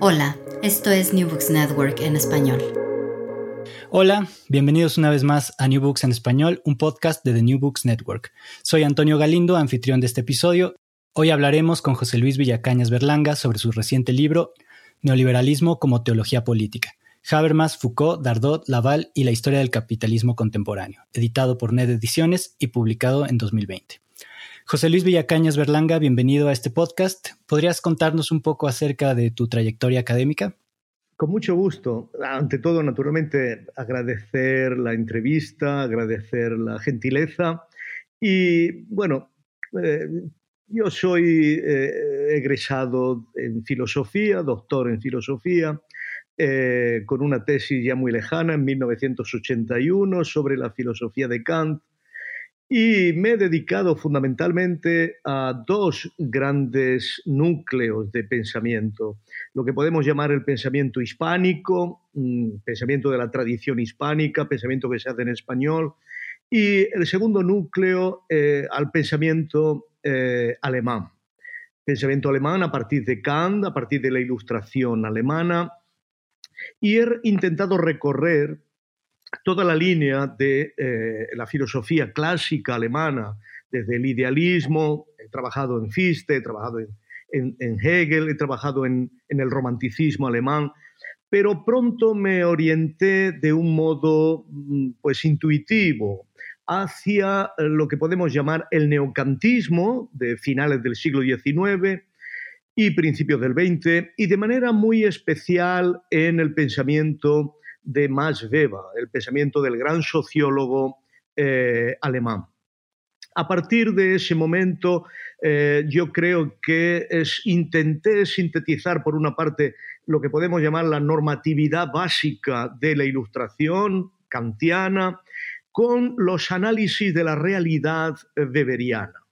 Hola, esto es New Books Network en español. Hola, bienvenidos una vez más a New Books en español, un podcast de The New Books Network. Soy Antonio Galindo, anfitrión de este episodio. Hoy hablaremos con José Luis Villacañas Berlanga sobre su reciente libro Neoliberalismo como teología política. Habermas, Foucault, Dardot, Laval y la historia del capitalismo contemporáneo, editado por NED Ediciones y publicado en 2020. José Luis Villacañas Berlanga, bienvenido a este podcast. ¿Podrías contarnos un poco acerca de tu trayectoria académica? Con mucho gusto. Ante todo, naturalmente, agradecer la entrevista, agradecer la gentileza. Y bueno, eh, yo soy eh, egresado en filosofía, doctor en filosofía, eh, con una tesis ya muy lejana en 1981 sobre la filosofía de Kant y me he dedicado fundamentalmente a dos grandes núcleos de pensamiento, lo que podemos llamar el pensamiento hispánico, mm, pensamiento de la tradición hispánica, pensamiento que se hace en español, y el segundo núcleo eh, al pensamiento eh, alemán. Pensamiento alemán a partir de Kant, a partir de la ilustración alemana, y he intentado recorrer toda la línea de eh, la filosofía clásica alemana, desde el idealismo, he trabajado en Fichte, he trabajado en, Hegel, he trabajado en, el romanticismo alemán, pero pronto me orienté de un modo mm, pues intuitivo hacia lo que podemos llamar el neocantismo de finales del siglo XIX y principios del XX, y de manera muy especial en el pensamiento de Max Weber, el pensamiento del gran sociólogo eh, alemán. A partir de ese momento, eh, yo creo que intenté sintetizar, por una parte, lo que podemos llamar la normatividad básica de la ilustración kantiana, con los análisis de la realidad eh, weberiana.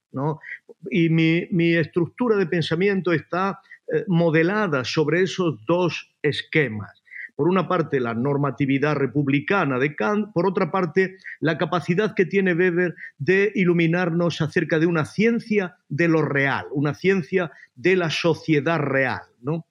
Y mi, estructura de pensamiento está modelada sobre esos dos esquemas por una parte, la normatividad republicana de Kant, por otra parte, la capacidad que tiene Weber de iluminarnos acerca de una ciencia de lo real, una ciencia de la sociedad real. ¿no?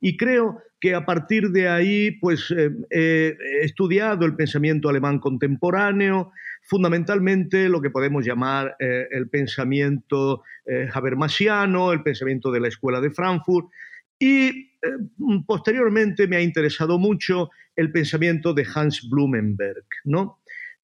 Y creo que a partir de ahí pues, eh, he estudiado el pensamiento alemán contemporáneo, fundamentalmente lo que podemos llamar eh, el pensamiento eh, habermasiano, el pensamiento de la Escuela de Frankfurt, y eh, posteriormente me ha interesado mucho el pensamiento de Hans Blumenberg, ¿no?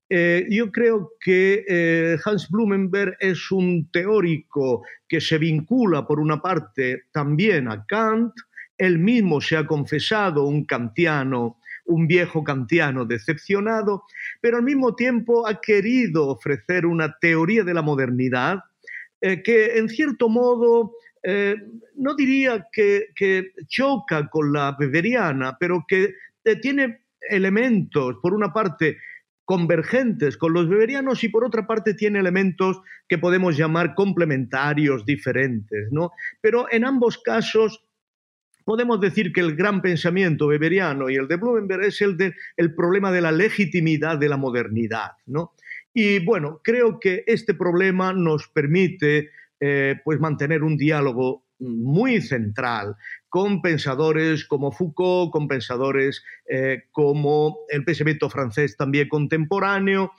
Eh, yo creo que eh, Hans Blumenberg es un teórico que se vincula, por una parte, también a Kant. Él mismo se ha confesado un kantiano, un viejo kantiano decepcionado, pero al mismo tiempo ha querido ofrecer una teoría de la modernidad que, en cierto modo, eh, no diría que, choca con la beberiana, pero que eh, tiene elementos, por una parte, convergentes con los beberianos y por otra parte tiene elementos que podemos llamar complementarios, diferentes, ¿no? Pero en ambos casos podemos decir que el gran pensamiento weberiano y el de Blumenberg es el, de, el problema de la legitimidad de la modernidad. ¿no? Y bueno, creo que este problema nos permite eh, pues mantener un diálogo muy central con pensadores como Foucault, con pensadores eh, como el pensamiento francés también contemporáneo.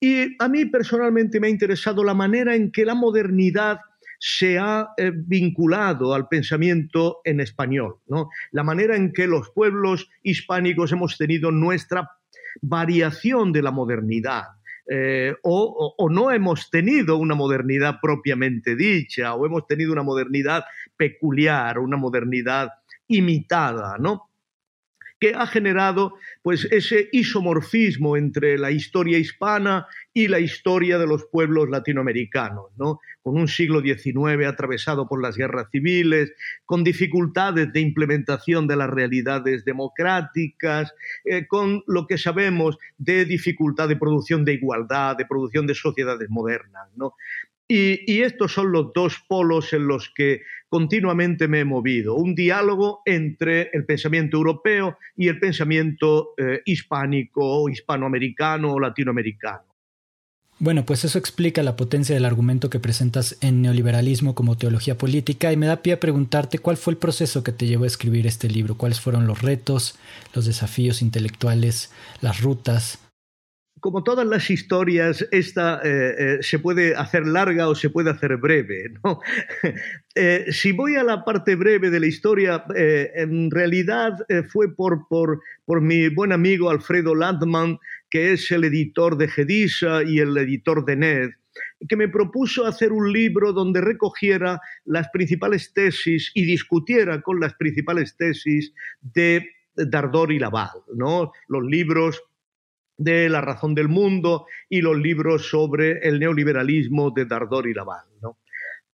Y a mí personalmente me ha interesado la manera en que la modernidad se ha eh, vinculado al pensamiento en español, ¿no? la manera en que los pueblos hispánicos hemos tenido nuestra variación de la modernidad. Eh, o, o, no hemos tenido una modernidad propiamente dicha, o hemos tenido una modernidad peculiar, una modernidad imitada, ¿no? Que ha generado pues ese isomorfismo entre la historia hispana y la historia de los pueblos latinoamericanos, ¿no? con un siglo XIX atravesado por las guerras civiles, con dificultades de implementación de las realidades democráticas, eh, con lo que sabemos de dificultad de producción de igualdad, de producción de sociedades modernas. ¿no? Y, estos son los dos polos en los que continuamente me he movido, un diálogo entre el pensamiento europeo y el pensamiento eh, hispánico, hispanoamericano o latinoamericano. Bueno, pues eso explica la potencia del argumento que presentas en neoliberalismo como teología política y me da pie a preguntarte cuál fue el proceso que te llevó a escribir este libro, cuáles fueron los retos, los desafíos intelectuales, las rutas, como todas las historias, esta eh, eh, se puede hacer larga o se puede hacer breve. Eh, si voy a la parte breve de la historia, en realidad fue por, por, por, mi buen amigo Alfredo Landman, que es el editor de Gedisa y el editor de NED, que me propuso hacer un libro donde recogiera las principales tesis y discutiera con las principales tesis de Dardor y Laval, ¿no? los libros de La razón del mundo y los libros sobre el neoliberalismo de Dardor y Laval.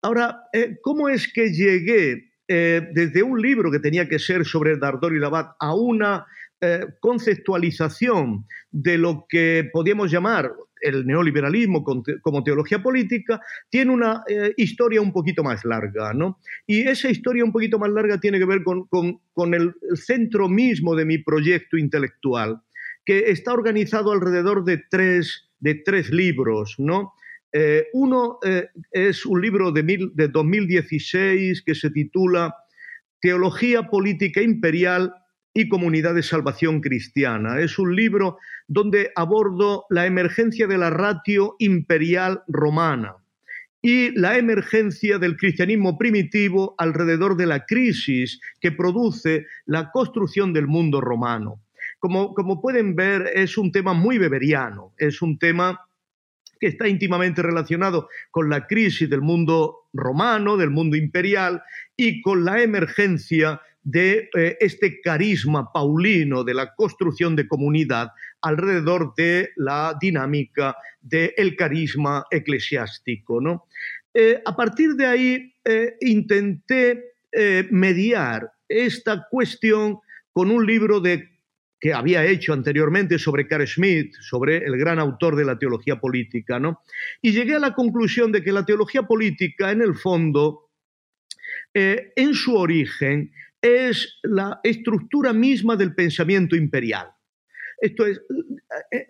Ahora, eh, ¿cómo es que llegué eh, desde un libro que tenía que ser sobre Dardor y Laval a una eh, conceptualización de lo que podíamos llamar el neoliberalismo como teología política, tiene una historia un poquito más larga, ¿no? Y esa historia un poquito más larga tiene que ver con, con el centro mismo de mi proyecto intelectual que está organizado alrededor de tres, de tres libros, ¿no? Eh, uno eh, es un libro de, de 2016 que se titula Teología Política Imperial y Comunidad de Salvación Cristiana. Es un libro donde abordo la emergencia de la ratio imperial romana y la emergencia del cristianismo primitivo alrededor de la crisis que produce la construcción del mundo romano. Como, pueden ver, es un tema muy beberiano, es un tema que está íntimamente relacionado con la crisis del mundo romano, del mundo imperial y con la emergencia de eh, este carisma paulino de la construcción de comunidad alrededor de la dinámica del carisma eclesiástico. ¿no? Eh, a partir de ahí eh, intenté mediar esta cuestión con un libro de que había hecho anteriormente sobre Carl Schmitt, sobre el gran autor de la teología política, ¿no? Y llegué a la conclusión de que la teología política, en el fondo, eh, en su origen, es la estructura misma del pensamiento imperial. Esto es, eh, eh,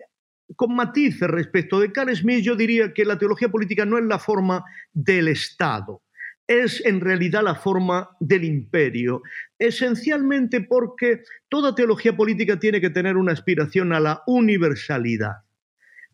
con matices respecto de Carl Schmitt, yo diría que la teología política no es la forma del Estado, es en realidad la forma del imperio, esencialmente porque toda teología política tiene que tener una aspiración a la universalidad.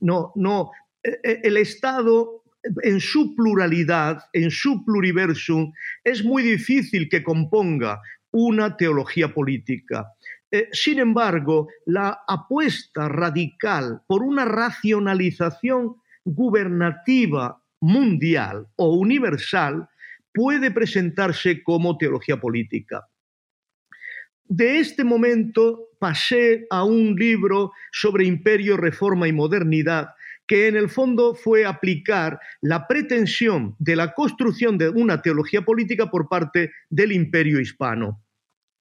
No, no, e, e, el Estado en su pluralidad, en su pluriversum, es muy difícil que componga una teología política. Eh, sin embargo, la apuesta radical por una racionalización gubernativa mundial o universal puede presentarse como teología política. De este momento pasé a un libro sobre imperio, reforma y modernidad, que en el fondo fue aplicar la pretensión de la construcción de una teología política por parte del imperio hispano,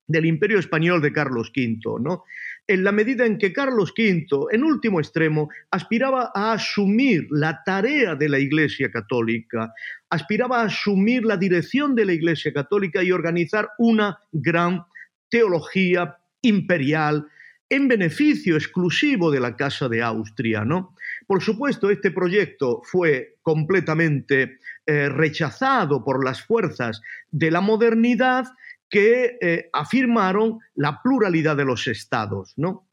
del imperio español de Carlos V. ¿no? en la medida en que Carlos V, en último extremo, aspiraba a asumir la tarea de la Iglesia Católica, aspiraba a asumir la dirección de la Iglesia Católica y organizar una gran teología imperial en beneficio exclusivo de la Casa de Austria. ¿no? Por supuesto, este proyecto fue completamente eh, rechazado por las fuerzas de la modernidad que eh, afirmaron la pluralidad de los estados. ¿no?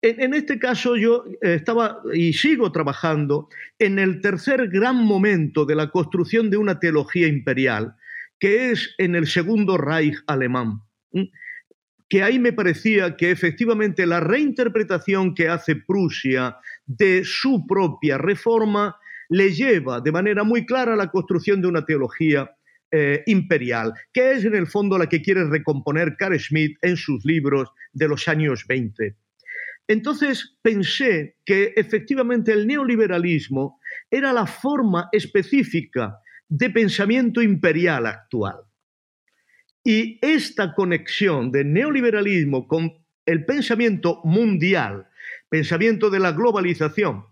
En, este caso yo eh, estaba y sigo trabajando en el tercer gran momento de la construcción de una teología imperial, que es en el segundo Reich alemán que ahí me parecía que efectivamente la reinterpretación que hace Prusia de su propia reforma le lleva de manera muy clara a la construcción de una teología eh, imperial, que es en el fondo la que quiere recomponer Carl Schmitt en sus libros de los años 20. Entonces pensé que efectivamente el neoliberalismo era la forma específica de pensamiento imperial actual. Y esta conexión de neoliberalismo con el pensamiento mundial, pensamiento de la globalización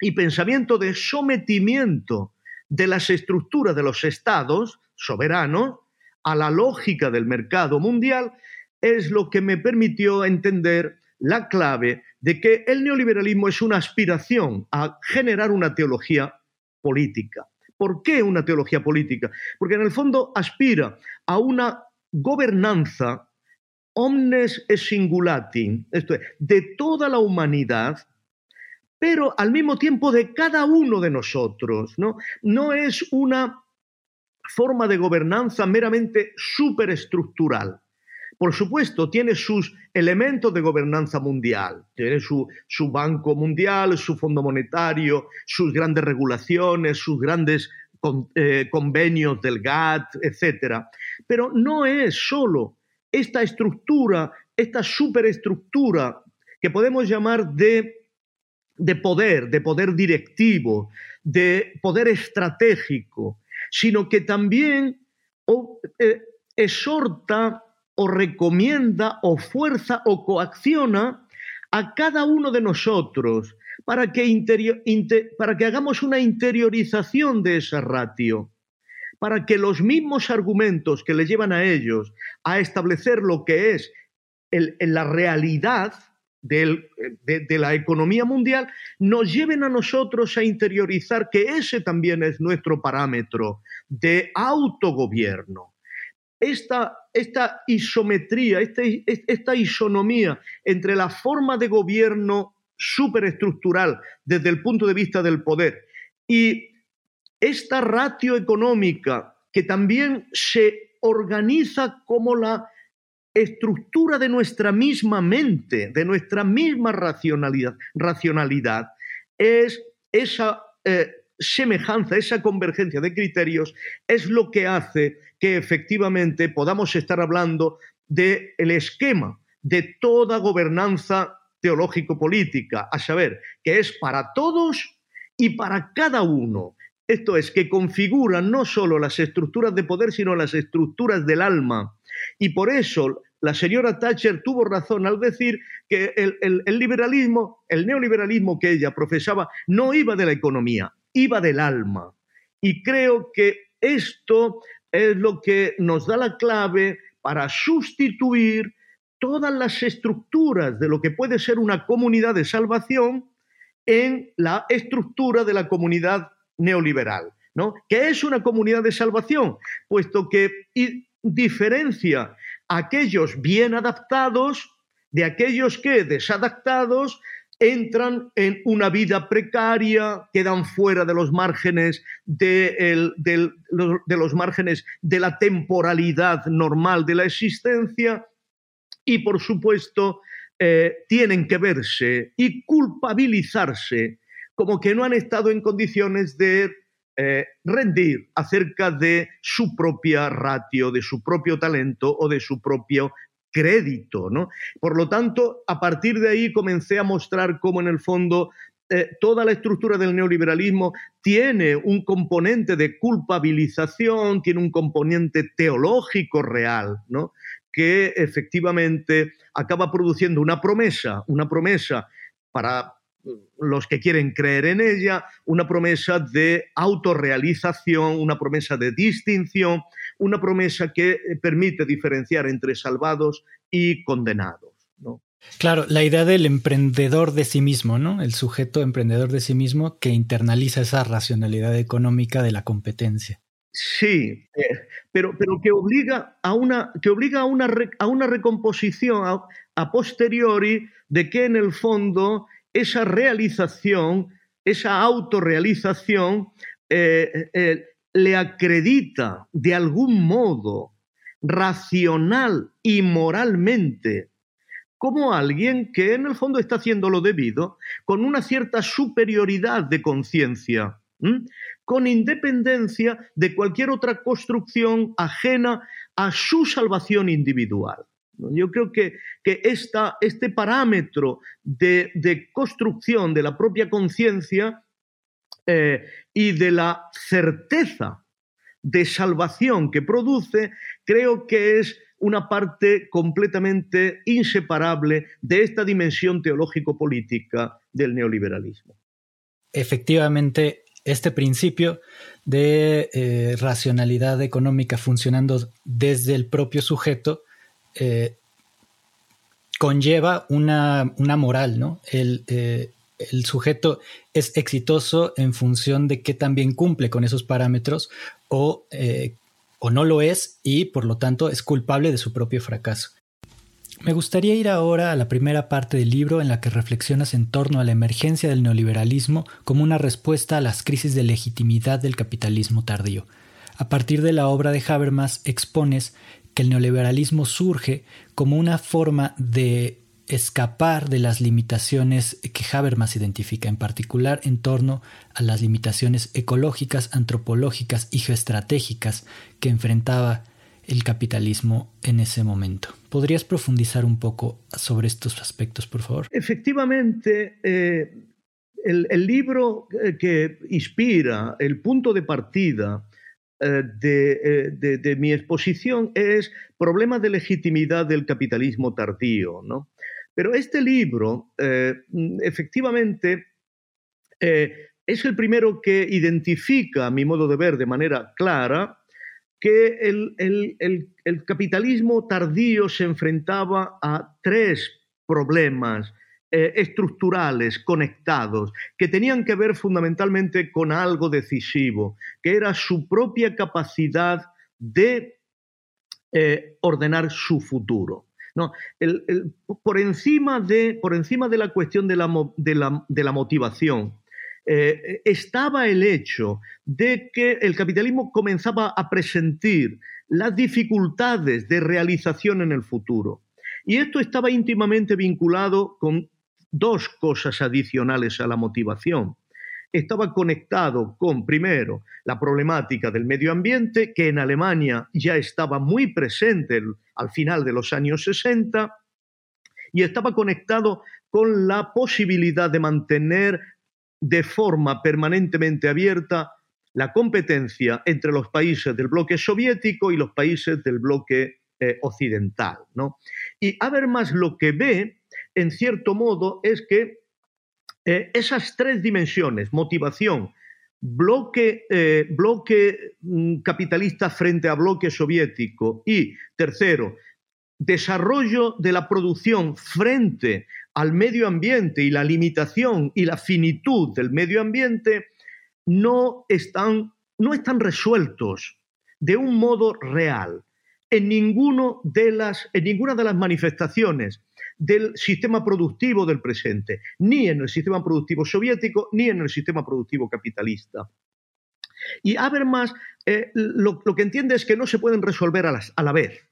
y pensamiento de sometimiento de las estructuras de los estados soberanos a la lógica del mercado mundial, es lo que me permitió entender la clave de que el neoliberalismo es una aspiración a generar una teología política. ¿Por qué una teología política? Porque en el fondo aspira a una gobernanza omnes e singulati, esto es, de toda la humanidad, pero al mismo tiempo de cada uno de nosotros. No, no es una forma de gobernanza meramente superestructural. Por supuesto, tiene sus elementos de gobernanza mundial, tiene su, su, Banco Mundial, su Fondo Monetario, sus grandes regulaciones, sus grandes eh, convenios del GATT, etc. Pero no es solo esta estructura, esta superestructura que podemos llamar de, de poder, de poder directivo, de poder estratégico, sino que también eh, exhorta o recomienda o fuerza o coacciona a cada uno de nosotros para que, para que hagamos una interiorización de esa ratio, para que los mismos argumentos que le llevan a ellos a establecer lo que es la realidad de, de, la economía mundial, nos lleven a nosotros a interiorizar que ese también es nuestro parámetro de autogobierno. Esta, esta isometría, esta, esta isonomía entre la forma de gobierno superestructural desde el punto de vista del poder. Y esta ratio económica que también se organiza como la estructura de nuestra misma mente, de nuestra misma racionalidad, racionalidad es esa eh, semejanza, esa convergencia de criterios, es lo que hace que efectivamente podamos estar hablando del el esquema de toda gobernanza teológico-política, a saber, que es para todos y para cada uno. Esto es, que configura no solo las estructuras de poder, sino las estructuras del alma. Y por eso la señora Thatcher tuvo razón al decir que el, el, liberalismo, el neoliberalismo que ella profesaba, no iba de la economía, iba del alma. Y creo que esto es lo que nos da la clave para sustituir todas las estructuras de lo que puede ser una comunidad de salvación en la estructura de la comunidad neoliberal. ¿no? ¿Qué es una comunidad de salvación? Puesto que diferencia a aquellos bien adaptados de aquellos que desadaptados entran en una vida precaria, quedan fuera de los márgenes de, los márgenes de la temporalidad normal de la existencia y, por supuesto, eh, tienen que verse y culpabilizarse como que no han estado en condiciones de eh, rendir acerca de su propia ratio, de su propio talento o de su propio crédito. ¿no? Por lo tanto, a partir de ahí comencé a mostrar cómo en el fondo eh, toda la estructura del neoliberalismo tiene un componente de culpabilización, tiene un componente teológico real, ¿no? que efectivamente acaba produciendo una promesa, una promesa para los que quieren creer en ella, una promesa de autorrealización, una promesa de distinción, una promesa que eh, permite diferenciar entre salvados y condenados. Claro, la idea del emprendedor de sí mismo, ¿no? El sujeto emprendedor de sí mismo que internaliza esa racionalidad económica de la competencia. Sí, eh, pero, pero que obliga a una, que obliga a una, a una recomposición a, posteriori de que en el fondo esa realización, esa autorrealización, eh, eh, le acredita de algún modo racional y moralmente como alguien que en el fondo está haciendo lo debido con una cierta superioridad de conciencia con independencia de cualquier otra construcción ajena a su salvación individual. Yo creo que, que este parámetro de, construcción de la propia conciencia eh, y de la certeza de salvación que produce, creo que es una parte completamente inseparable de esta dimensión teológico-política del neoliberalismo. Efectivamente, este principio de eh, racionalidad económica funcionando desde el propio sujeto eh, conlleva una, moral, ¿no? El, sujeto es exitoso en función de que también cumple con esos parámetros o, o no lo es y por lo tanto es culpable de su propio fracaso. Me gustaría ir ahora a la primera parte del libro en la que reflexionas en torno a la emergencia del neoliberalismo como una respuesta a las crisis de legitimidad del capitalismo tardío. A partir de la obra de Habermas expones que el neoliberalismo surge como una forma de escapar de las limitaciones que Habermas identifica, en particular en torno a las limitaciones ecológicas, antropológicas y geoestratégicas que enfrentaba el capitalismo en ese momento. ¿Podrías profundizar un poco sobre estos aspectos, por favor? Efectivamente, eh, el, libro eh, que inspira el punto de partida eh, de, mi exposición es Problema de legitimidad del capitalismo tardío. ¿no? Pero este libro, efectivamente, es el primero que identifica, a mi modo de ver, de manera clara, que el, capitalismo tardío se enfrentaba a tres problemas eh, estructurales conectados que tenían que ver fundamentalmente con algo decisivo, que era su propia capacidad de eh, ordenar su futuro. por, encima de, por, encima de, la cuestión de la motivación, eh, estaba el hecho de que el capitalismo comenzaba a presentir las dificultades de realización en el futuro. Y esto estaba íntimamente vinculado con dos cosas adicionales a la motivación. Estaba conectado con, primero, la problemática del medio ambiente, que en Alemania ya estaba muy presente al final de los años 60, y estaba conectado con la posibilidad de mantener de forma permanentemente abierta la competencia entre los países del bloque soviético y los países del bloque eh, occidental. ¿no? Y más lo que ve, en cierto modo, es que eh, esas tres dimensiones, motivación, bloque, eh, bloque mm, capitalista frente a bloque soviético y, tercero, desarrollo de la producción frente al medio ambiente y la limitación y la finitud del medio ambiente no están, no están resueltos de un modo real en, ninguno de las, en ninguna de las manifestaciones del sistema productivo del presente, ni en el sistema productivo soviético, ni en el sistema productivo capitalista. Y Habermas eh, lo, lo, que entiende es que no se pueden resolver a, a la vez,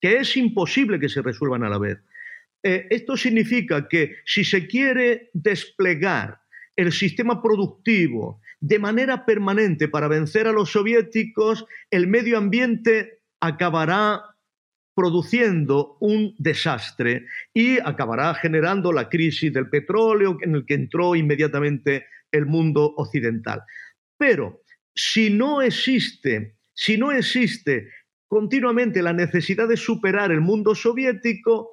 que es imposible que se resuelvan a la vez. Eh, esto significa que si se quiere desplegar el sistema productivo de manera permanente para vencer a los soviéticos, el medio ambiente acabará produciendo un desastre y acabará generando la crisis del petróleo en el que entró inmediatamente el mundo occidental. Pero si no existe, si no existe continuamente la necesidad de superar el mundo soviético,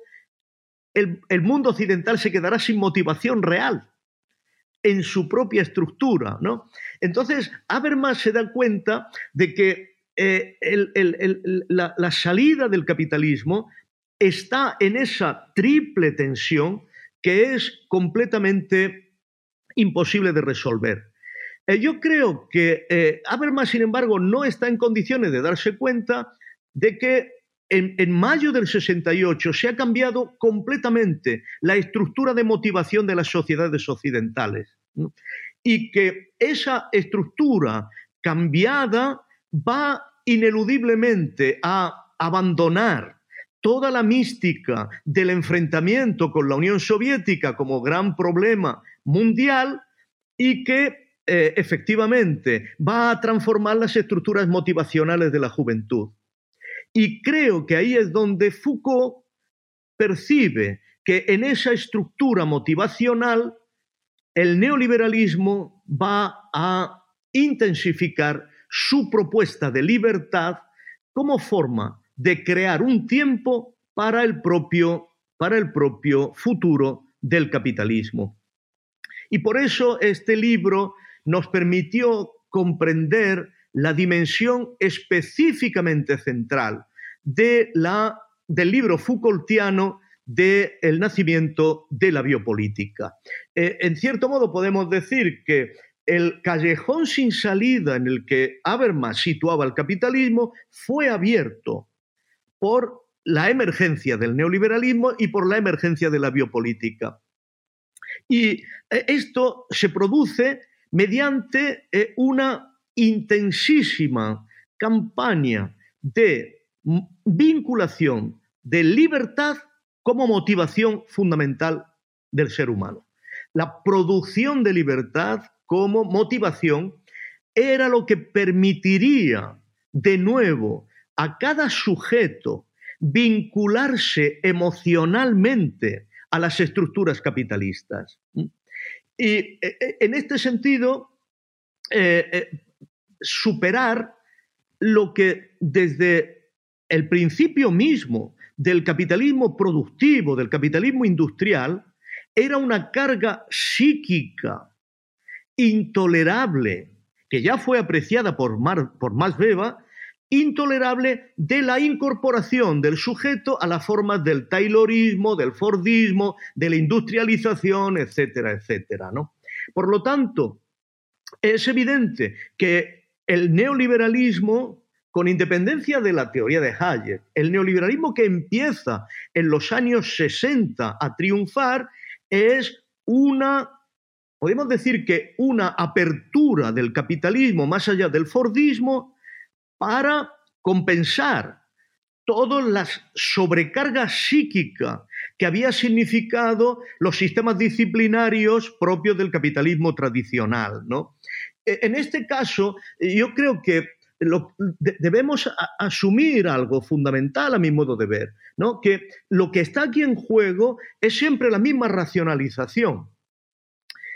el, mundo occidental se quedará sin motivación real en su propia estructura. ¿no? Entonces, Habermas se da cuenta de que eh, la, salida del capitalismo está en esa triple tensión que es completamente imposible de resolver. Eh, yo creo que eh, Habermas, sin embargo, no está en condiciones de darse cuenta de que en, mayo del 68 se ha cambiado completamente la estructura de motivación de las sociedades occidentales y que esa estructura cambiada va ineludiblemente a abandonar toda la mística del enfrentamiento con la Unión Soviética como gran problema mundial y que eh, efectivamente va a transformar las estructuras motivacionales de la juventud. Y creo que ahí es donde Foucault percibe que en esa estructura motivacional el neoliberalismo va a intensificar su propuesta de libertad como forma de crear un tiempo para el propio, para el propio futuro del capitalismo. Y por eso este libro nos permitió comprender la dimensión específicamente central de la, del libro Foucaultiano del el nacimiento de la biopolítica. Eh, en cierto modo podemos decir que el callejón sin salida en el que Habermas situaba el capitalismo fue abierto por la emergencia del neoliberalismo y por la emergencia de la biopolítica. Y eh, esto se produce mediante eh, una intensísima campaña de vinculación de libertad como motivación fundamental del ser humano. La producción de libertad como motivación era lo que permitiría de nuevo a cada sujeto vincularse emocionalmente a las estructuras capitalistas. Y e, e, en este sentido, eh, eh, superar lo que desde el principio mismo del capitalismo productivo, del capitalismo industrial, era una carga psíquica intolerable, que ya fue apreciada por, por Max intolerable de la incorporación del sujeto a las formas del Taylorismo, del Fordismo, de la industrialización, etcétera, etcétera. ¿no? Por lo tanto, es evidente que el neoliberalismo, con independencia de la teoría de Hayek, el neoliberalismo que empieza en los años 60 a triunfar es una podemos decir que una apertura del capitalismo más allá del Fordismo para compensar todas las sobrecargas psíquicas que había significado los sistemas disciplinarios propios del capitalismo tradicional. ¿no? E, en este caso, yo creo que debemos asumir algo fundamental a mi modo de ver, ¿no? que lo que está aquí en juego es siempre la misma racionalización.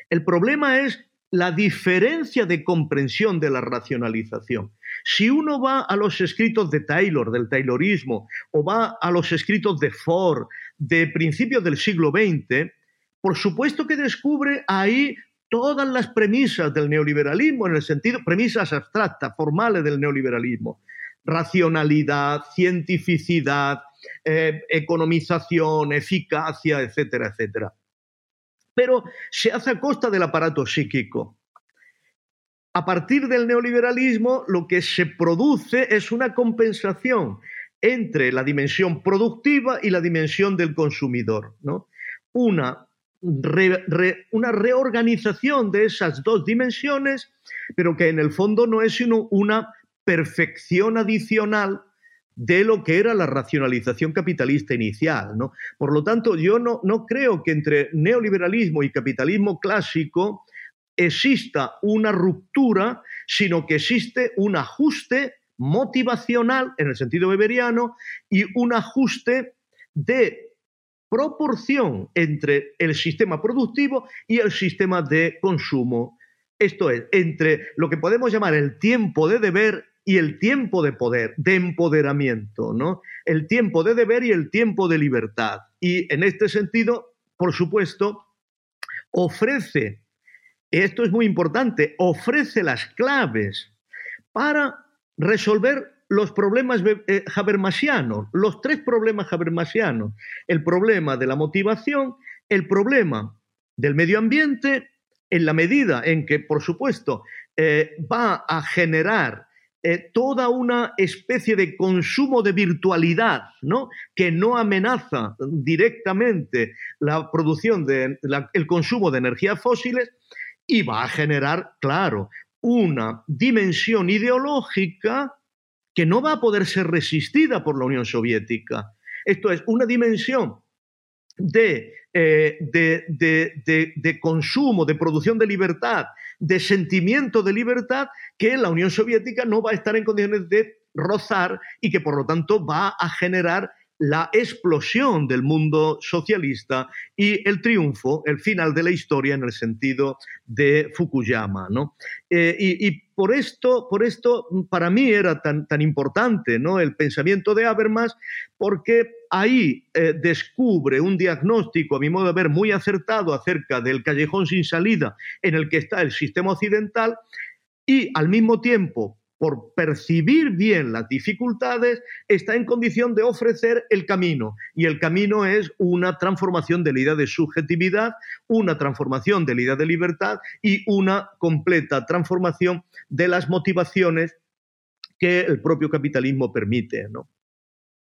El problema es la diferencia de comprensión de la racionalización. Si uno va a los escritos de Taylor, del Taylorismo, o va a los escritos de Ford, de principios del siglo XX, por supuesto que descubre ahí todas las premisas del neoliberalismo, en el sentido, premisas abstractas, formales del neoliberalismo. Racionalidad, cientificidad, eh, economización, eficacia, etcétera, etcétera pero se hace a costa del aparato psíquico. A partir del neoliberalismo, lo que se produce es una compensación entre la dimensión productiva y la dimensión del consumidor. Una, una reorganización de esas dos dimensiones, pero que en el fondo no es sino una perfección adicional de lo que era la racionalización capitalista inicial. ¿no? Por lo tanto, yo no, no creo que entre neoliberalismo y capitalismo clásico exista una ruptura, sino que existe un ajuste motivacional en el sentido weberiano y un ajuste de proporción entre el sistema productivo y el sistema de consumo. Esto es, entre lo que podemos llamar el tiempo de deber y el tiempo de poder, de empoderamiento, ¿no? El tiempo de deber y el tiempo de libertad. Y en este sentido, por supuesto, ofrece, esto es muy importante, ofrece las claves para resolver los problemas eh, habermasianos, los tres problemas habermasianos. El problema de la motivación, el problema del medio ambiente, en la medida en que, por supuesto, eh, va a generar eh, toda una especie de consumo de virtualidad, ¿no? que no amenaza directamente la producción de el consumo de energías fósiles y va a generar, claro, una dimensión ideológica que no va a poder ser resistida por la Unión Soviética. Esto es una dimensión de, eh, de, consumo, de producción de libertad, de sentimiento de libertad, que la Unión Soviética no va a estar en condiciones de rozar y que por lo tanto va a generar la explosión del mundo socialista y el triunfo, el final de la historia en el sentido de Fukuyama. ¿no? Eh, y, por, esto, por esto, para mí era tan, tan importante ¿no? el pensamiento de Habermas, porque ahí eh, descubre un diagnóstico, a mi modo de ver, muy acertado acerca del callejón sin salida en el que está el sistema occidental y al mismo tiempo por percibir bien las dificultades, está en condición de ofrecer el camino. Y el camino es una transformación de la idea de subjetividad, una transformación de la idea de libertad y una completa transformación de las motivaciones que el propio capitalismo permite. ¿no?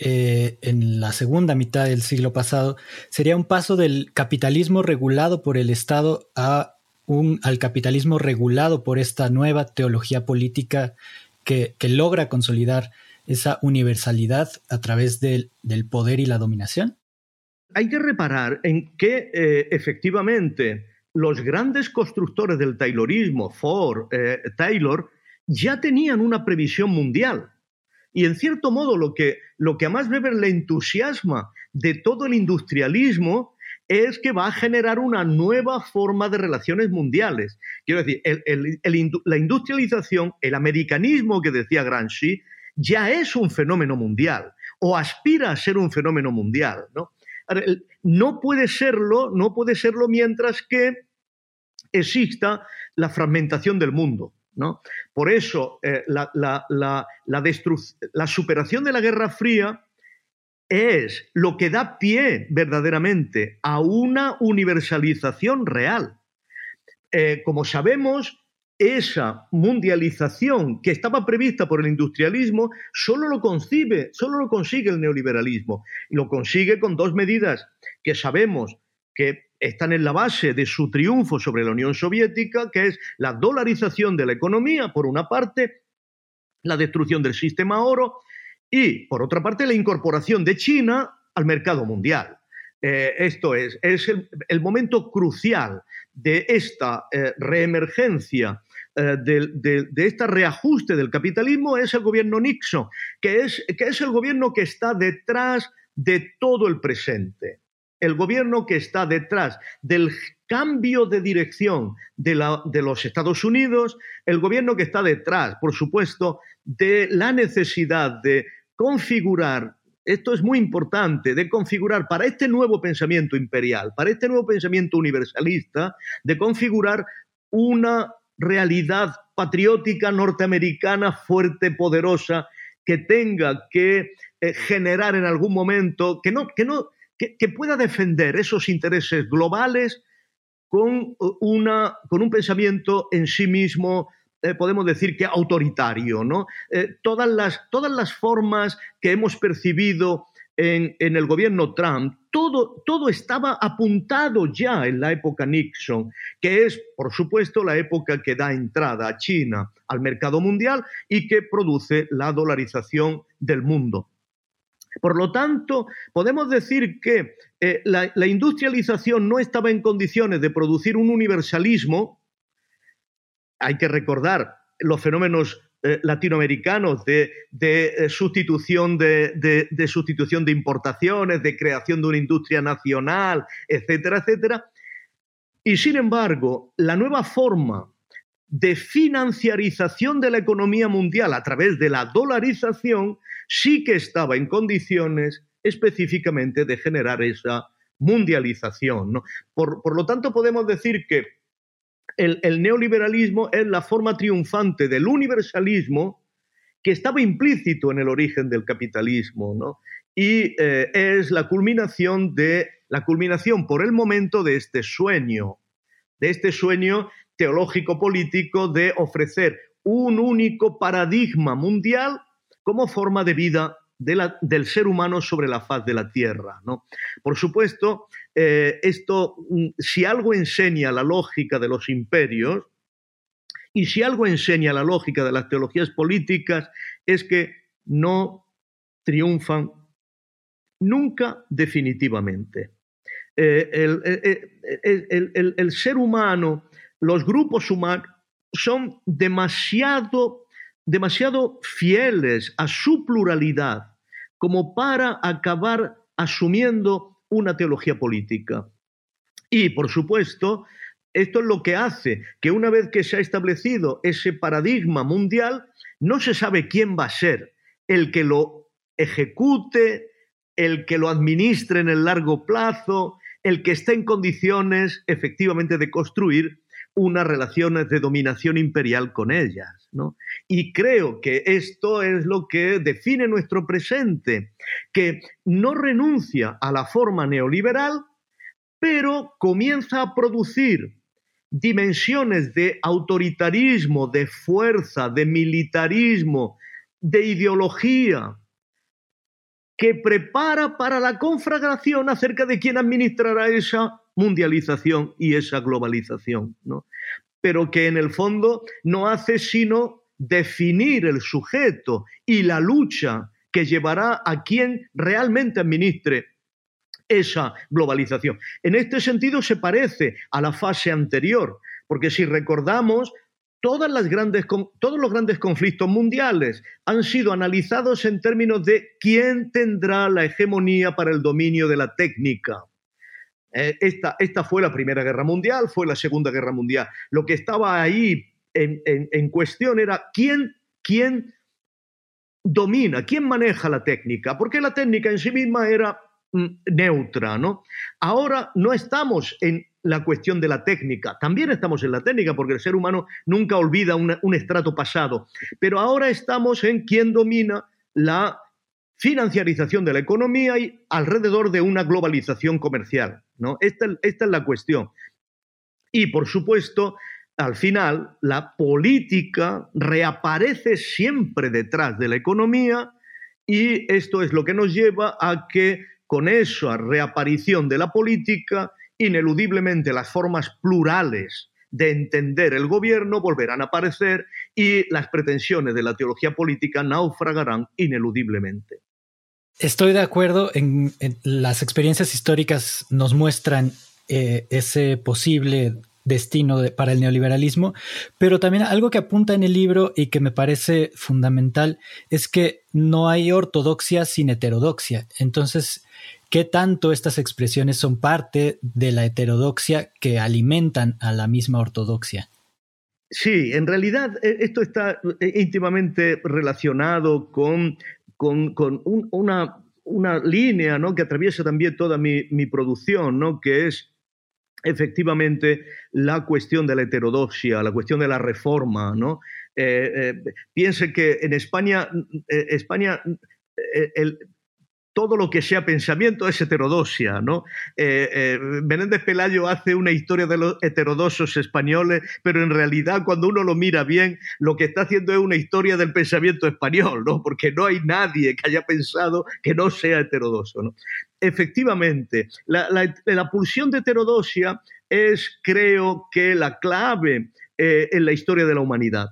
Eh, en la segunda mitad del siglo pasado sería un paso del capitalismo regulado por el Estado a un, al capitalismo regulado por esta nueva teología política que, logra consolidar esa universalidad a través del, poder y la dominación? Hay que reparar en que eh, efectivamente los grandes constructores del Taylorismo, Ford, eh, Taylor, ya tenían una previsión mundial y en cierto modo lo que, lo que a Max Weber le entusiasma de todo el industrialismo es que va a generar una nueva forma de relaciones mundiales. Quiero decir, la industrialización, el americanismo que decía Gramsci, ya es un fenómeno mundial o aspira a ser un fenómeno mundial. no puede serlo, no puede serlo mientras que exista la fragmentación del mundo. Por eso, eh, la, superación de la Guerra Fría es lo que da pie verdaderamente a una universalización real. Eh, como sabemos, esa mundialización que estaba prevista por el industrialismo solo lo solo lo consigue el neoliberalismo. Y lo consigue con dos medidas que sabemos que están en la base de su triunfo sobre la Unión Soviética, que es la dolarización de la economía, por una parte, la destrucción del sistema oro y, por otra parte, la incorporación de China al mercado mundial. Eh, esto es, el, momento crucial de esta eh, reemergencia, eh, de, este reajuste del capitalismo, es el gobierno Nixon, que es el gobierno que está detrás de todo el presente el gobierno que está detrás del cambio de dirección de, los Estados Unidos, el gobierno que está detrás, por supuesto, de la necesidad de configurar esto es muy importante, de configurar para este nuevo pensamiento imperial, para este nuevo pensamiento universalista, de configurar una realidad patriótica norteamericana fuerte, poderosa, que tenga que eh, generar en algún momento, que no, que no, que, pueda defender esos intereses globales con, uh, una, con un pensamiento en sí mismo, eh, podemos decir que autoritario. ¿no? Eh, todas, las, todas las formas que hemos percibido en, en, el gobierno Trump, todo, todo estaba apuntado ya en la época Nixon, que es, por supuesto, la época que da entrada a China al mercado mundial y que produce la dolarización del mundo. Por lo tanto, podemos decir que eh, la, industrialización no estaba en condiciones de producir un universalismo. Hay que recordar los fenómenos eh, latinoamericanos de, eh, sustitución de, sustitución de importaciones, de creación de una industria nacional, etcétera, etcétera. Y sin embargo, la nueva forma de financiarización de la economía mundial a través de la dolarización sí que estaba en condiciones específicamente de generar esa mundialización. Por, lo tanto, podemos decir que el, neoliberalismo es la forma triunfante del universalismo que estaba implícito en el origen del capitalismo, y eh, es la culminación de la culminación por el momento de este sueño, de este sueño teológico político de ofrecer un único paradigma mundial como forma de vida del ser humano sobre la faz de la tierra. ¿no? Por supuesto, eh, esto, mm, si algo enseña la lógica de los imperios, y si algo enseña la lógica de las teologías políticas, es que no triunfan nunca definitivamente. Eh, el, el ser humano, los grupos humanos, son demasiado, demasiado fieles a su pluralidad como para acabar asumiendo una teología política. Y, por supuesto, esto es lo que hace que una vez que se ha establecido ese paradigma mundial, no se sabe quién va a ser el que lo ejecute, el que lo administre en el largo plazo, el que esté en condiciones efectivamente de construir unas relaciones de dominación imperial con ellas. ¿no? Y creo que esto es lo que define nuestro presente, que no renuncia a la forma neoliberal, pero comienza a producir dimensiones de autoritarismo, de fuerza, de militarismo, de ideología, que prepara para la conflagración acerca de quién administrará esa mundialización y esa globalización, ¿no? pero que en el fondo no hace sino definir el sujeto y la lucha que llevará a quien realmente administre esa globalización. En este sentido se parece a la fase anterior, porque si recordamos, todas las grandes, todos los grandes conflictos mundiales han sido analizados en términos de quién tendrá la hegemonía para el dominio de la técnica. Eh, esta, esta fue la Primera Guerra Mundial, fue la Segunda Guerra Mundial. Lo que estaba ahí en, cuestión era quién, quién domina, quién maneja la técnica, porque la técnica en sí misma era mm, neutra, ¿no? Ahora no estamos en la cuestión de la técnica, también estamos en la técnica, porque el ser humano nunca olvida un estrato pasado, pero ahora estamos en quién domina la financiarización de la economía y alrededor de una globalización comercial. ¿No? Esta, esta es la cuestión. Y, por supuesto, al final, la política reaparece siempre detrás de la economía y esto es lo que nos lleva a que con esa reaparición de la política, ineludiblemente las formas plurales de entender el gobierno volverán a aparecer y las pretensiones de la teología política naufragarán ineludiblemente. Estoy de acuerdo en, las experiencias históricas nos muestran eh, ese posible destino para el neoliberalismo, pero también algo que apunta en el libro y que me parece fundamental es que no hay ortodoxia sin heterodoxia. Entonces, ¿qué tanto estas expresiones son parte de la heterodoxia que alimentan a la misma ortodoxia? Sí, en realidad eh, esto está eh, íntimamente relacionado con con, una, línea que atraviesa también toda mi, producción, que es efectivamente la cuestión de la heterodoxia, la cuestión de la reforma. ¿no? Eh, eh, piense que en España, eh, España el, todo lo que sea pensamiento es heterodoxia, ¿no? Eh, eh, Menéndez Pelayo hace una historia de los heterodoxos españoles, pero en realidad cuando uno lo mira bien, lo que está haciendo es una historia del pensamiento español, ¿no? Porque no hay nadie que haya pensado que no sea heterodoxo, ¿no? Efectivamente, la, pulsión de heterodoxia es, creo que, la clave eh, en la historia de la humanidad.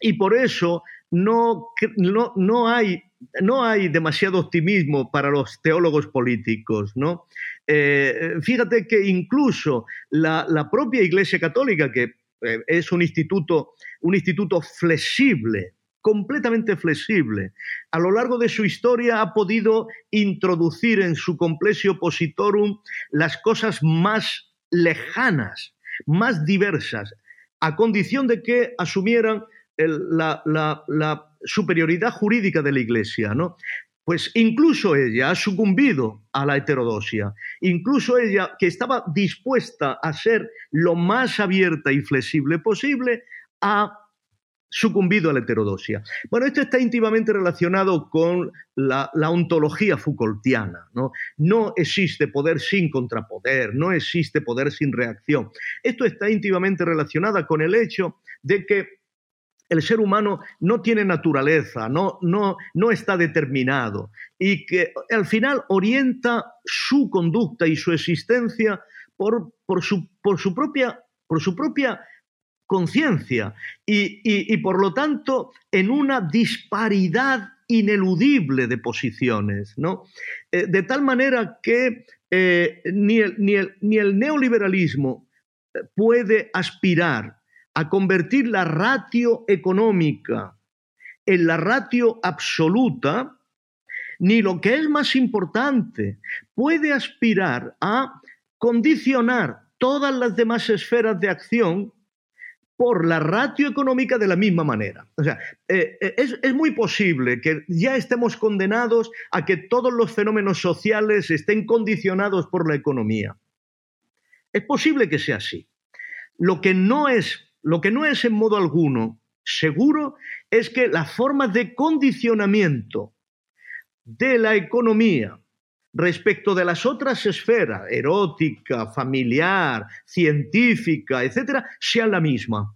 Y por eso no, no, no hay no hay demasiado optimismo para los teólogos políticos, ¿no? Eh, fíjate que incluso la, propia Iglesia Católica, que eh, es un instituto, un instituto flexible, completamente flexible. A lo largo de su historia ha podido introducir en su complexio opositorum las cosas más lejanas, más diversas, a condición de que asumieran la, superioridad jurídica de la Iglesia. ¿no? Pues incluso ella ha sucumbido a la heterodosia, incluso ella que estaba dispuesta a ser lo más abierta y flexible posible, ha sucumbido a la heterodosia. Bueno, esto está íntimamente relacionado con la, ontología Foucaultiana. ¿no? no existe poder sin contrapoder, no existe poder sin reacción. Esto está íntimamente relacionado con el hecho de que el ser humano no tiene naturaleza, no, no, no está determinado y que al final orienta su conducta y su existencia por, por, su, por su propia, por su propia conciencia y, por lo tanto en una disparidad ineludible de posiciones, ¿no? Eh, de tal manera que eh, ni, el, ni, el, ni, el, neoliberalismo eh, puede aspirar a convertir la ratio económica en la ratio absoluta, ni lo que es más importante, puede aspirar a condicionar todas las demás esferas de acción por la ratio económica de la misma manera. O sea, eh, eh, es, muy posible que ya estemos condenados a que todos los fenómenos sociales estén condicionados por la economía. Es posible que sea así. Lo que no es, lo que no es en modo alguno seguro es que las formas de condicionamiento de la economía respecto de las otras esferas, erótica, familiar, científica, etcétera, sea la misma.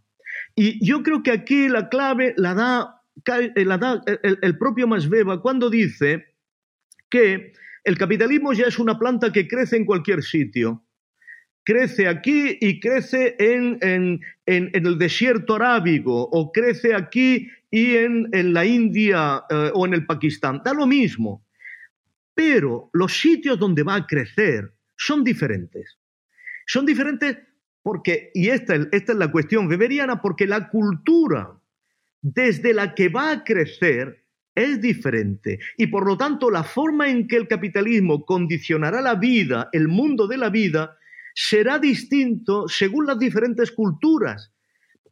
Y yo creo que aquí la clave la da, el, el propio Masbeba cuando dice que el capitalismo ya es una planta que crece en cualquier sitio. Crece aquí y crece en, el desierto arábigo, o crece aquí y en, la India eh, o en el Pakistán. Da lo mismo pero los sitios donde va a crecer son diferentes. Son diferentes porque, y esta, esta es la cuestión weberiana, porque la cultura desde la que va a crecer es diferente. Y por lo tanto, la forma en que el capitalismo condicionará la vida, el mundo de la vida, será distinto según las diferentes culturas.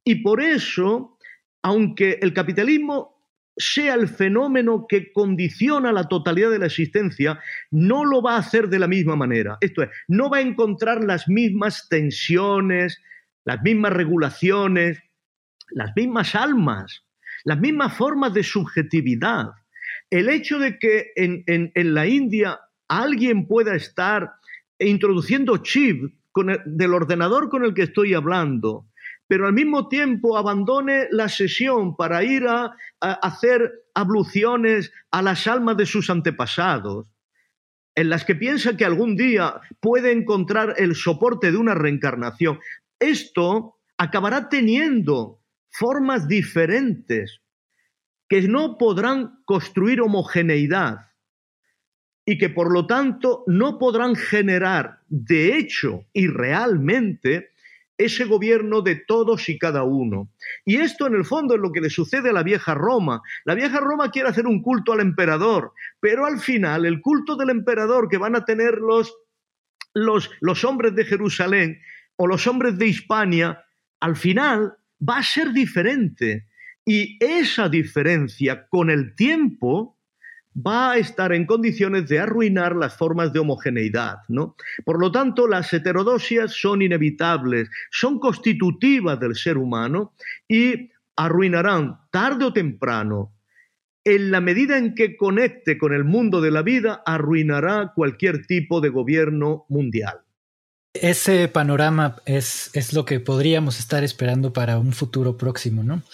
Y por eso, aunque el capitalismo sea el fenómeno que condiciona la totalidad de la existencia, no lo va a hacer de la misma manera. Esto es, no va a encontrar las mismas tensiones, las mismas regulaciones, las mismas almas, las mismas formas de subjetividad. El hecho de que en, la India alguien pueda estar introduciendo chip del ordenador con el que estoy hablando, pero al mismo tiempo abandone la sesión para ir a, hacer abluciones a las almas de sus antepasados, en las que piensa que algún día puede encontrar el soporte de una reencarnación. Esto acabará teniendo formas diferentes que no podrán construir homogeneidad y que por lo tanto no podrán generar de hecho y realmente ese gobierno de todos y cada uno. Y esto en el fondo es lo que le sucede a la vieja Roma. La vieja Roma quiere hacer un culto al emperador, pero al final el culto del emperador que van a tener los, los, hombres de Jerusalén o los hombres de Hispania, al final va a ser diferente. Y esa diferencia con el tiempo va a estar en condiciones de arruinar las formas de homogeneidad. ¿no? Por lo tanto, las heterodosias son inevitables, son constitutivas del ser humano y arruinarán tarde o temprano. En la medida en que conecte con el mundo de la vida, arruinará cualquier tipo de gobierno mundial. Ese panorama es, es, lo que podríamos estar esperando para un futuro próximo, ¿no?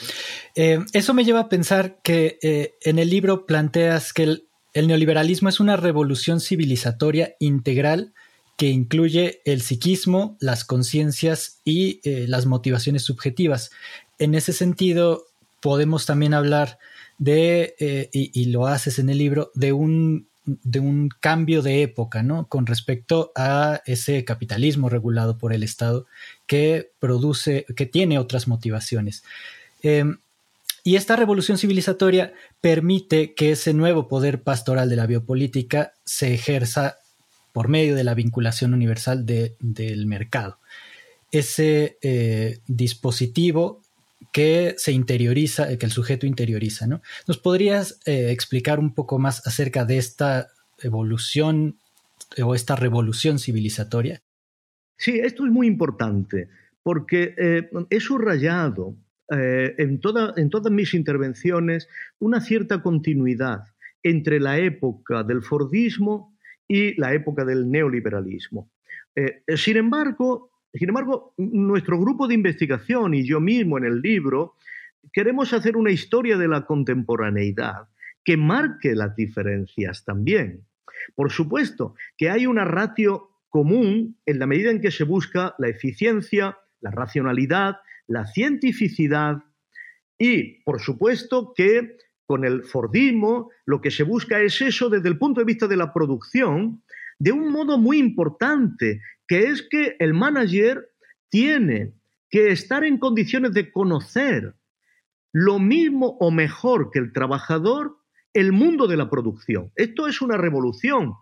Eh, eso me lleva a pensar que eh, en el libro planteas que el, neoliberalismo es una revolución civilizatoria integral que incluye el psiquismo, las conciencias y eh, las motivaciones subjetivas. En ese sentido, podemos también hablar de, y lo haces en el libro, de un de un cambio de época, ¿no? Con respecto a ese capitalismo regulado por el Estado que produce, que tiene otras motivaciones. Em, Y esta revolución civilizatoria permite que ese nuevo poder pastoral de la biopolítica se ejerza por medio de la vinculación universal del mercado. Ese eh, dispositivo que se interioriza, que el sujeto interioriza. ¿no? ¿Nos podrías eh, explicar un poco más acerca de esta evolución o esta revolución civilizatoria? Sí, esto es muy importante porque eh, he subrayado eh, en, en todas mis intervenciones una cierta continuidad entre la época del Fordismo y la época del neoliberalismo. Eh, sin, embargo, sin embargo, nuestro grupo de investigación y yo mismo en el libro queremos hacer una historia de la contemporaneidad que marque las diferencias también. Por supuesto que hay una ratio común en la medida en que se busca la eficiencia, la racionalidad, la cientificidad y, por supuesto, que con el Fordismo lo que se busca es eso desde el punto de vista de la producción, de un modo muy importante, que es que el manager tiene que estar en condiciones de conocer lo mismo o mejor que el trabajador el mundo de la producción. Esto es una revolución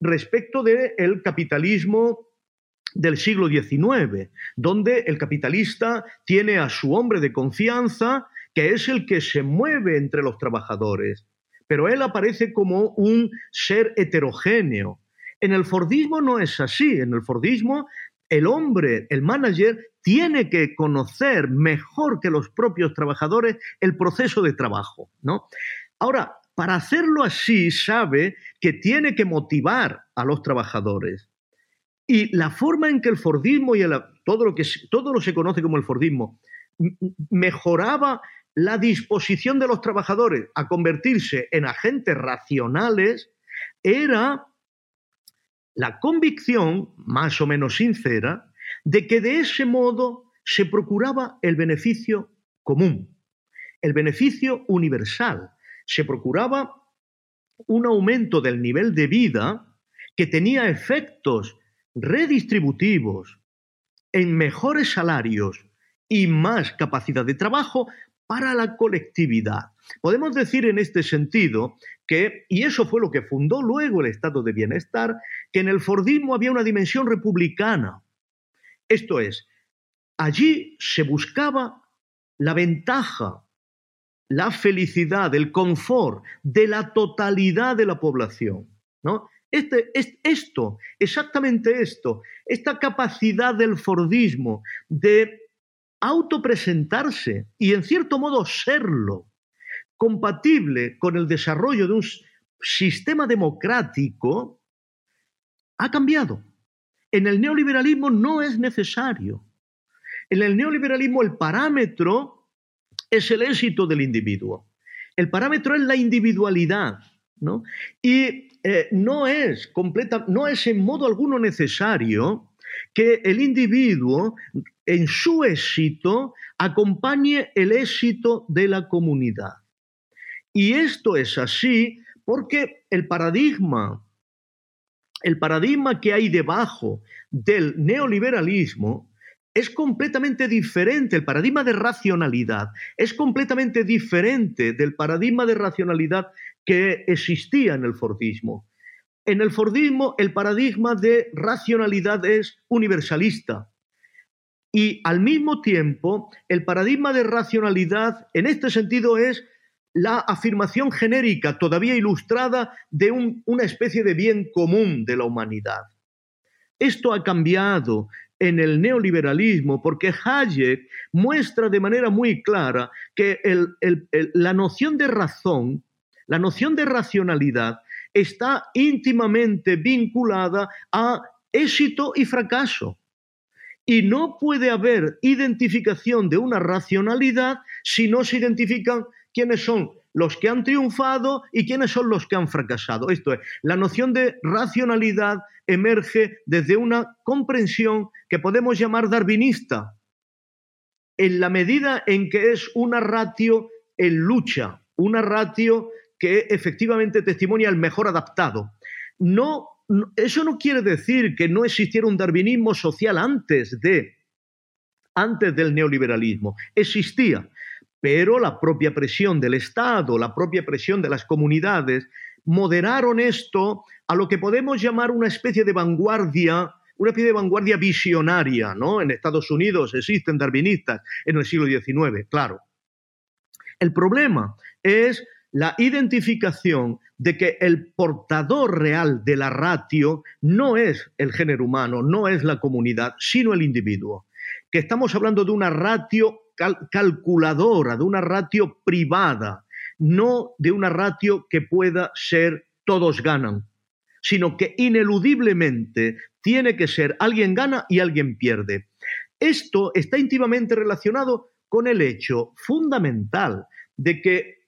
respecto del capitalismo del siglo XIX, donde el capitalista tiene a su hombre de confianza, que es el que se mueve entre los trabajadores, pero él aparece como un ser heterogéneo. En el Fordismo no es así, en el Fordismo el hombre, el manager, tiene que conocer mejor que los propios trabajadores el proceso de trabajo, ¿no? Ahora, para hacerlo así, sabe que tiene que motivar a los trabajadores. Y la forma en que el Fordismo y todo, lo que, todo lo se conoce como el Fordismo mejoraba la disposición de los trabajadores a convertirse en agentes racionales era la convicción, más o menos sincera, de que de ese modo se procuraba el beneficio común, el beneficio universal, se procuraba un aumento del nivel de vida que tenía efectos redistributivos en mejores salarios y más capacidad de trabajo para la colectividad. Podemos decir en este sentido que, y eso fue lo que fundó luego el estado de bienestar, que en el Fordismo había una dimensión republicana. Esto es, allí se buscaba la ventaja la felicidad, el confort de la totalidad de la población. ¿no? Este, es, esto, exactamente esto, esta capacidad del Fordismo de autopresentarse y en cierto modo serlo, compatible con el desarrollo de un sistema democrático, ha cambiado. En el neoliberalismo no es necesario. En el neoliberalismo el parámetro es el éxito del individuo. El parámetro es la individualidad, ¿no? Y eh, no, es completa, no es en modo alguno necesario que el individuo en su éxito acompañe el éxito de la comunidad. Y esto es así porque el paradigma, el paradigma que hay debajo del neoliberalismo es completamente diferente, el paradigma de racionalidad es completamente diferente del paradigma de racionalidad que existía en el Fordismo. En el Fordismo el paradigma de racionalidad es universalista y al mismo tiempo el paradigma de racionalidad en este sentido es la afirmación genérica, todavía ilustrada, de una especie de bien común de la humanidad. Esto ha cambiado en el neoliberalismo, porque Hayek muestra de manera muy clara que la noción de razón, la noción de racionalidad, está íntimamente vinculada a éxito y fracaso. Y no puede haber identificación de una racionalidad si no se identifican quiénes son los que han triunfado y quiénes son los que han fracasado. Esto es, la noción de racionalidad emerge desde una comprensión que podemos llamar darwinista, en la medida en que es una ratio en lucha, una ratio que efectivamente testimonia el mejor adaptado. No, eso no quiere decir que no existiera un darwinismo social antes de antes del neoliberalismo. Existía, pero la propia presión del Estado, la propia presión de las comunidades, moderaron esto a lo que podemos llamar una especie de vanguardia, una especie de vanguardia visionaria, ¿no? En Estados Unidos existen darwinistas en el siglo XIX, claro. El problema es la identificación de que el portador real de la ratio no es el género humano, no es la comunidad, sino el individuo. Que estamos hablando de una ratio calculadora, de una ratio privada, no de una ratio que pueda ser todos ganan, sino que ineludiblemente tiene que ser alguien gana y alguien pierde. Esto está íntimamente relacionado con el hecho fundamental de que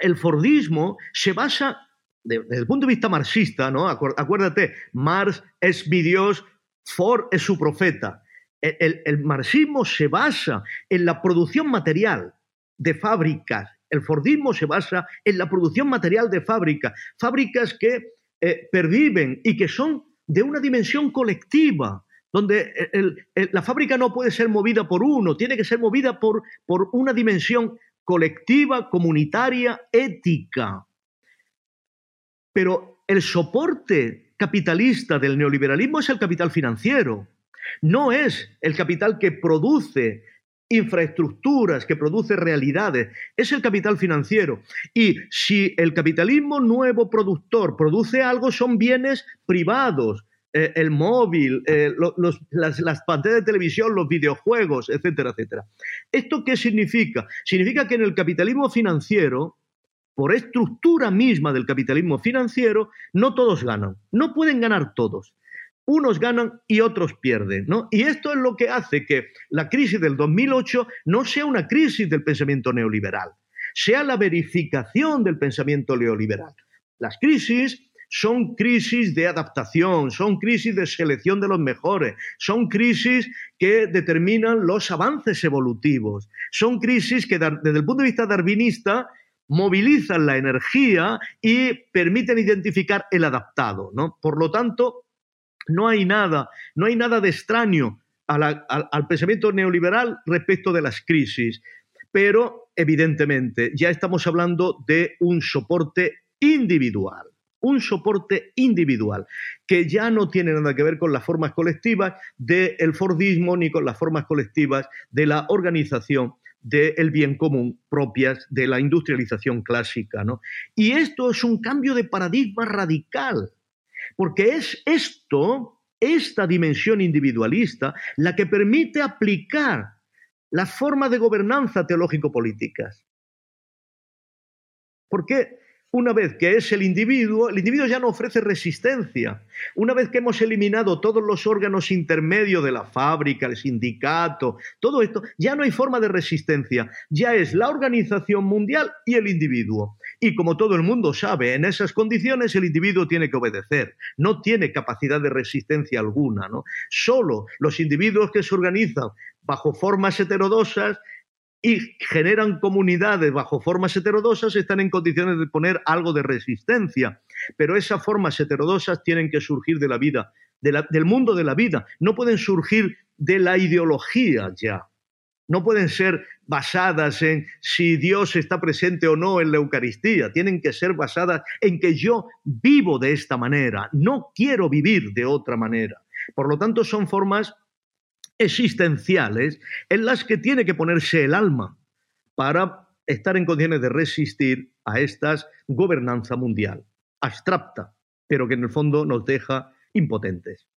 el Fordismo se basa, desde el punto de vista marxista, ¿no? Acuérdate, Marx es mi Dios, Ford es su profeta. El, marxismo se basa en la producción material de fábricas. El Fordismo se basa en la producción material de fábricas. Fábricas que eh, perviven y que son de una dimensión colectiva, donde la fábrica no puede ser movida por uno, tiene que ser movida por, por una dimensión colectiva, comunitaria, ética. Pero el soporte capitalista del neoliberalismo es el capital financiero, no es el capital que produce infraestructuras, que produce realidades, es el capital financiero. Y si el capitalismo nuevo productor produce algo, son bienes privados, eh, el móvil, eh, las, las, pantallas de televisión, los videojuegos, etcétera, etcétera. ¿Esto qué significa? Significa que en el capitalismo financiero, por estructura misma del capitalismo financiero, no todos ganan, no pueden ganar todos. Unos ganan y otros pierden, ¿no? Y esto es lo que hace que la crisis del 2008 no sea una crisis del pensamiento neoliberal, sea la verificación del pensamiento neoliberal. Las crisis son crisis de adaptación, son crisis de selección de los mejores, son crisis que determinan los avances evolutivos, son crisis que desde el punto de vista darwinista movilizan la energía y permiten identificar el adaptado. ¿no? Por lo tanto, no hay nada, no hay nada de extraño al pensamiento neoliberal respecto de las crisis, pero evidentemente ya estamos hablando de un soporte individual un soporte individual, que ya no tiene nada que ver con las formas colectivas del Fordismo ni con las formas colectivas de la organización del bien común propias de la industrialización clásica. ¿no? Y esto es un cambio de paradigma radical, porque es esto, esta dimensión individualista, la que permite aplicar las formas de gobernanza teológico-políticas. ¿Por qué? Una vez que es el individuo, el individuo ya no ofrece resistencia. Una vez que hemos eliminado todos los órganos intermedios de la fábrica, el sindicato, todo esto, ya no hay forma de resistencia. Ya es la organización mundial y el individuo. Y como todo el mundo sabe, en esas condiciones el individuo tiene que obedecer. No tiene capacidad de resistencia alguna. ¿no? Solo los individuos que se organizan bajo formas heterodosas y generan comunidades bajo formas heterodosas, están en condiciones de poner algo de resistencia. Pero esas formas heterodosas tienen que surgir de la vida, del mundo de la vida. No pueden surgir de la ideología ya. No pueden ser basadas en si Dios está presente o no en la Eucaristía. Tienen que ser basadas en que yo vivo de esta manera. No quiero vivir de otra manera. Por lo tanto, son formas existenciales en las que tiene que ponerse el alma para estar en condiciones de resistir a esta gobernanza mundial, abstracta, pero que en el fondo nos deja impotentes.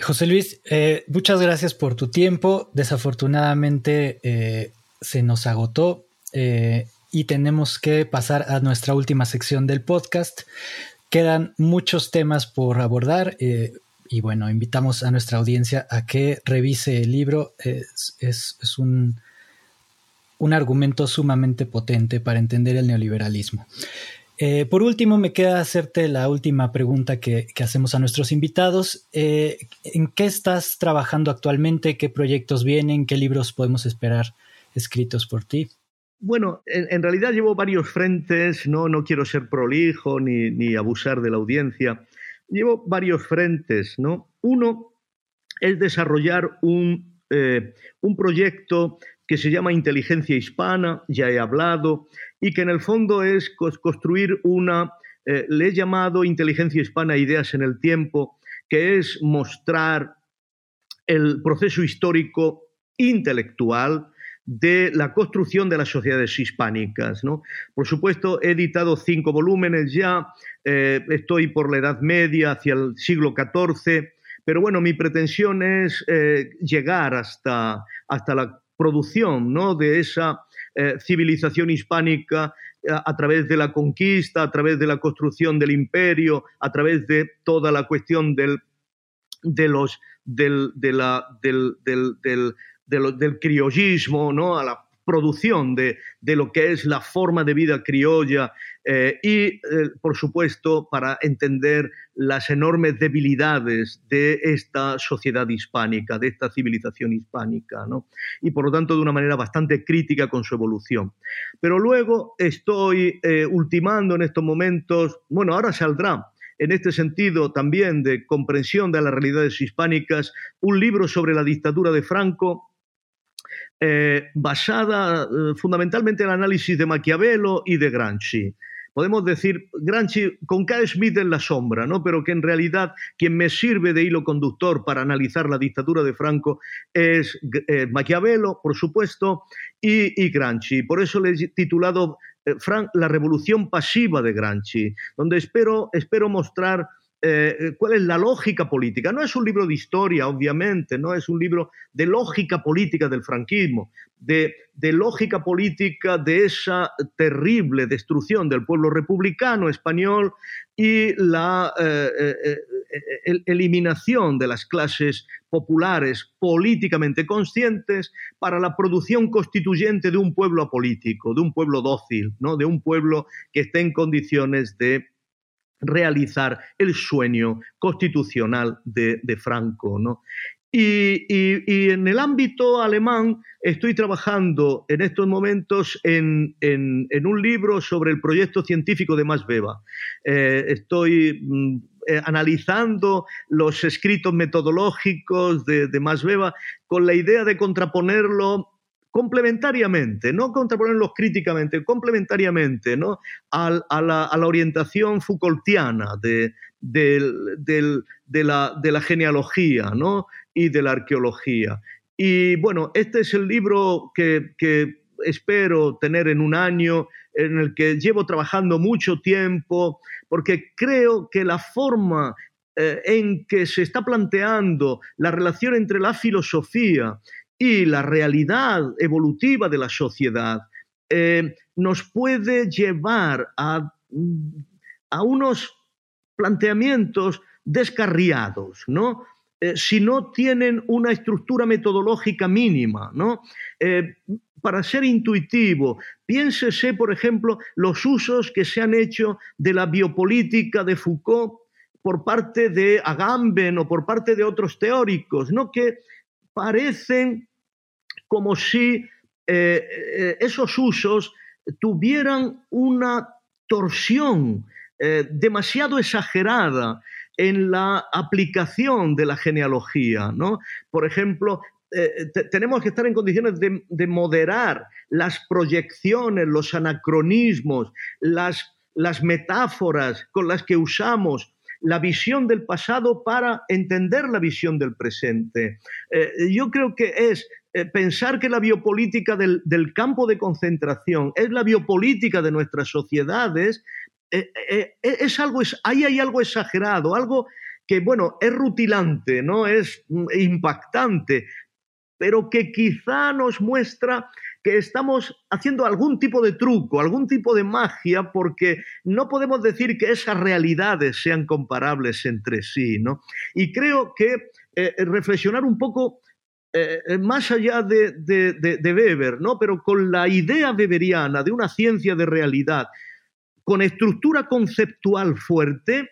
José Luis, eh, muchas gracias por tu tiempo. Desafortunadamente eh, se nos agotó eh, y tenemos que pasar a nuestra última sección del podcast. Quedan muchos temas por abordar. Y bueno, invitamos a nuestra audiencia a que revise el libro. Es, un, un, argumento sumamente potente para entender el neoliberalismo. Eh, por último, me queda hacerte la última pregunta que, hacemos a nuestros invitados. Eh, ¿En qué estás trabajando actualmente? ¿Qué proyectos vienen? ¿Qué libros podemos esperar escritos por ti? Bueno, en, realidad llevo varios frentes, no, no quiero ser prolijo ni, ni abusar de la audiencia llevo varios frentes, ¿no? Uno es desarrollar un un proyecto que se llama Inteligencia Hispana, ya he hablado, y que en el fondo es construir una, le he llamado Inteligencia Hispana Ideas en el Tiempo, que es mostrar el proceso histórico intelectual de la construcción de las sociedades hispánicas. ¿no? Por supuesto, he editado cinco volúmenes ya, eh, estoy por la Edad Media, hacia el siglo XIV, pero bueno, mi pretensión es eh, llegar hasta, hasta la producción ¿no? de esa eh, civilización hispánica a, través de la conquista, a través de la construcción del imperio, a través de toda la cuestión del, de los, del, del criollismo, ¿no? a la producción de, lo que es la forma de vida criolla eh, y, eh, por supuesto, para entender las enormes debilidades de esta sociedad hispánica, de esta civilización hispánica, ¿no? y por lo tanto de una manera bastante crítica con su evolución. Pero luego estoy eh, ultimando en estos momentos, bueno, ahora saldrá en este sentido también de comprensión de las realidades hispánicas, un libro sobre la dictadura de Franco eh, basada eh, fundamentalmente en el análisis de Maquiavelo y de Gramsci. Podemos decir, Gramsci con K. Smith en la sombra, ¿no? pero que en realidad quien me sirve de hilo conductor para analizar la dictadura de Franco es eh, Maquiavelo, por supuesto, y, y, Gramsci. Por eso le he titulado La revolución pasiva de Gramsci, donde espero, espero mostrar eh, cuál es la lógica política. No es un libro de historia, obviamente, no es un libro de lógica política del franquismo, de, lógica política de esa terrible destrucción del pueblo republicano español y la eh, eh, eliminación de las clases populares políticamente conscientes para la producción constituyente de un pueblo apolítico, de un pueblo dócil, ¿no? de un pueblo que esté en condiciones de realizar el sueño constitucional de, Franco. ¿no? Y, en el ámbito alemán estoy trabajando en estos momentos en, un libro sobre el proyecto científico de Max Weber. Eh, estoy mm, eh, analizando los escritos metodológicos de, de Max con la idea de contraponerlo complementariamente, no contraponerlos críticamente, complementariamente ¿no? a, la, orientación Foucaultiana de, la, genealogía ¿no? y de la arqueología. Y bueno, este es el libro que, espero tener en un año, en el que llevo trabajando mucho tiempo, porque creo que la forma eh, en que se está planteando la relación entre la filosofía la realidad evolutiva de la sociedad eh, nos puede llevar a, unos planteamientos descarriados, ¿no? Eh, si no tienen una estructura metodológica mínima, ¿no? Eh, para ser intuitivo, piénsese, por ejemplo, los usos que se han hecho de la biopolítica de Foucault por parte de Agamben o por parte de otros teóricos, ¿no? que parecen como si eh, eh, esos usos tuvieran una torsión eh, demasiado exagerada en la aplicación de la genealogía. ¿no? Por ejemplo, tenemos que estar en condiciones de, moderar las proyecciones, los anacronismos, las, las metáforas con las que usamos la visión del pasado para entender la visión del presente. Yo creo que es eh, pensar que la biopolítica del, campo de concentración es la biopolítica de nuestras sociedades, eh, es algo, ahí hay algo exagerado, algo que, bueno, es rutilante, ¿no? Es mm, impactante, pero que quizá nos muestra que estamos haciendo algún tipo de truco, algún tipo de magia, porque no podemos decir que esas realidades sean comparables entre sí. ¿no? Y creo que eh, reflexionar un poco eh, eh, más allá de, de, Weber, ¿no? pero con la idea weberiana de una ciencia de realidad, con estructura conceptual fuerte,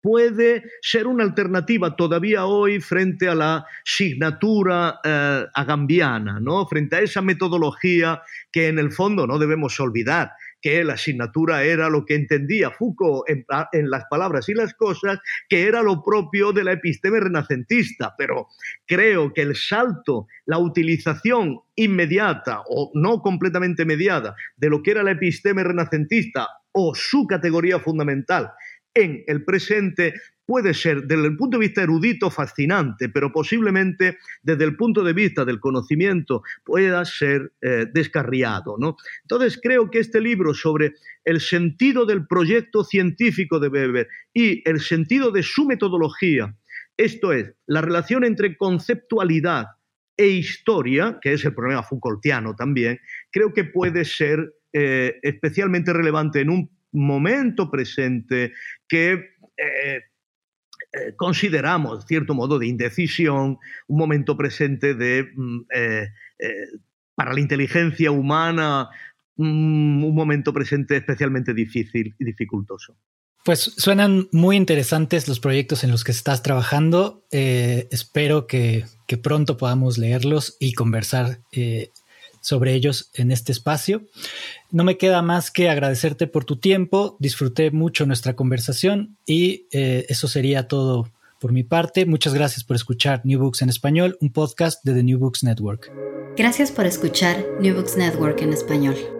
puede ser una alternativa todavía hoy frente a la signatura eh, agambiana, ¿no? frente a esa metodología que en el fondo no debemos olvidar que la asignatura era lo que entendía Foucault en, en las palabras y las cosas, que era lo propio de la episteme renacentista, pero creo que el salto, la utilización inmediata o no completamente mediada de lo que era la episteme renacentista o su categoría fundamental en el presente puede ser desde el punto de vista erudito fascinante, pero posiblemente desde el punto de vista del conocimiento pueda ser eh, descarriado. ¿no? Entonces creo que este libro sobre el sentido del proyecto científico de Weber y el sentido de su metodología, esto es, la relación entre conceptualidad e historia, que es el problema Foucaultiano también, creo que puede ser eh, especialmente relevante en un momento presente que eh, eh, consideramos cierto modo de indecisión, un momento presente de, mm, eh, para la inteligencia humana, mm, un momento presente especialmente difícil y dificultoso. Pues suenan muy interesantes los proyectos en los que estás trabajando. espero que, que, pronto podamos leerlos y conversar sobre ellos en este espacio. No me queda más que agradecerte por tu tiempo, disfruté mucho nuestra conversación y eh, eso sería todo por mi parte. Muchas gracias por escuchar New Books en español, un podcast de The New Books Network. Gracias por escuchar New Books Network en español.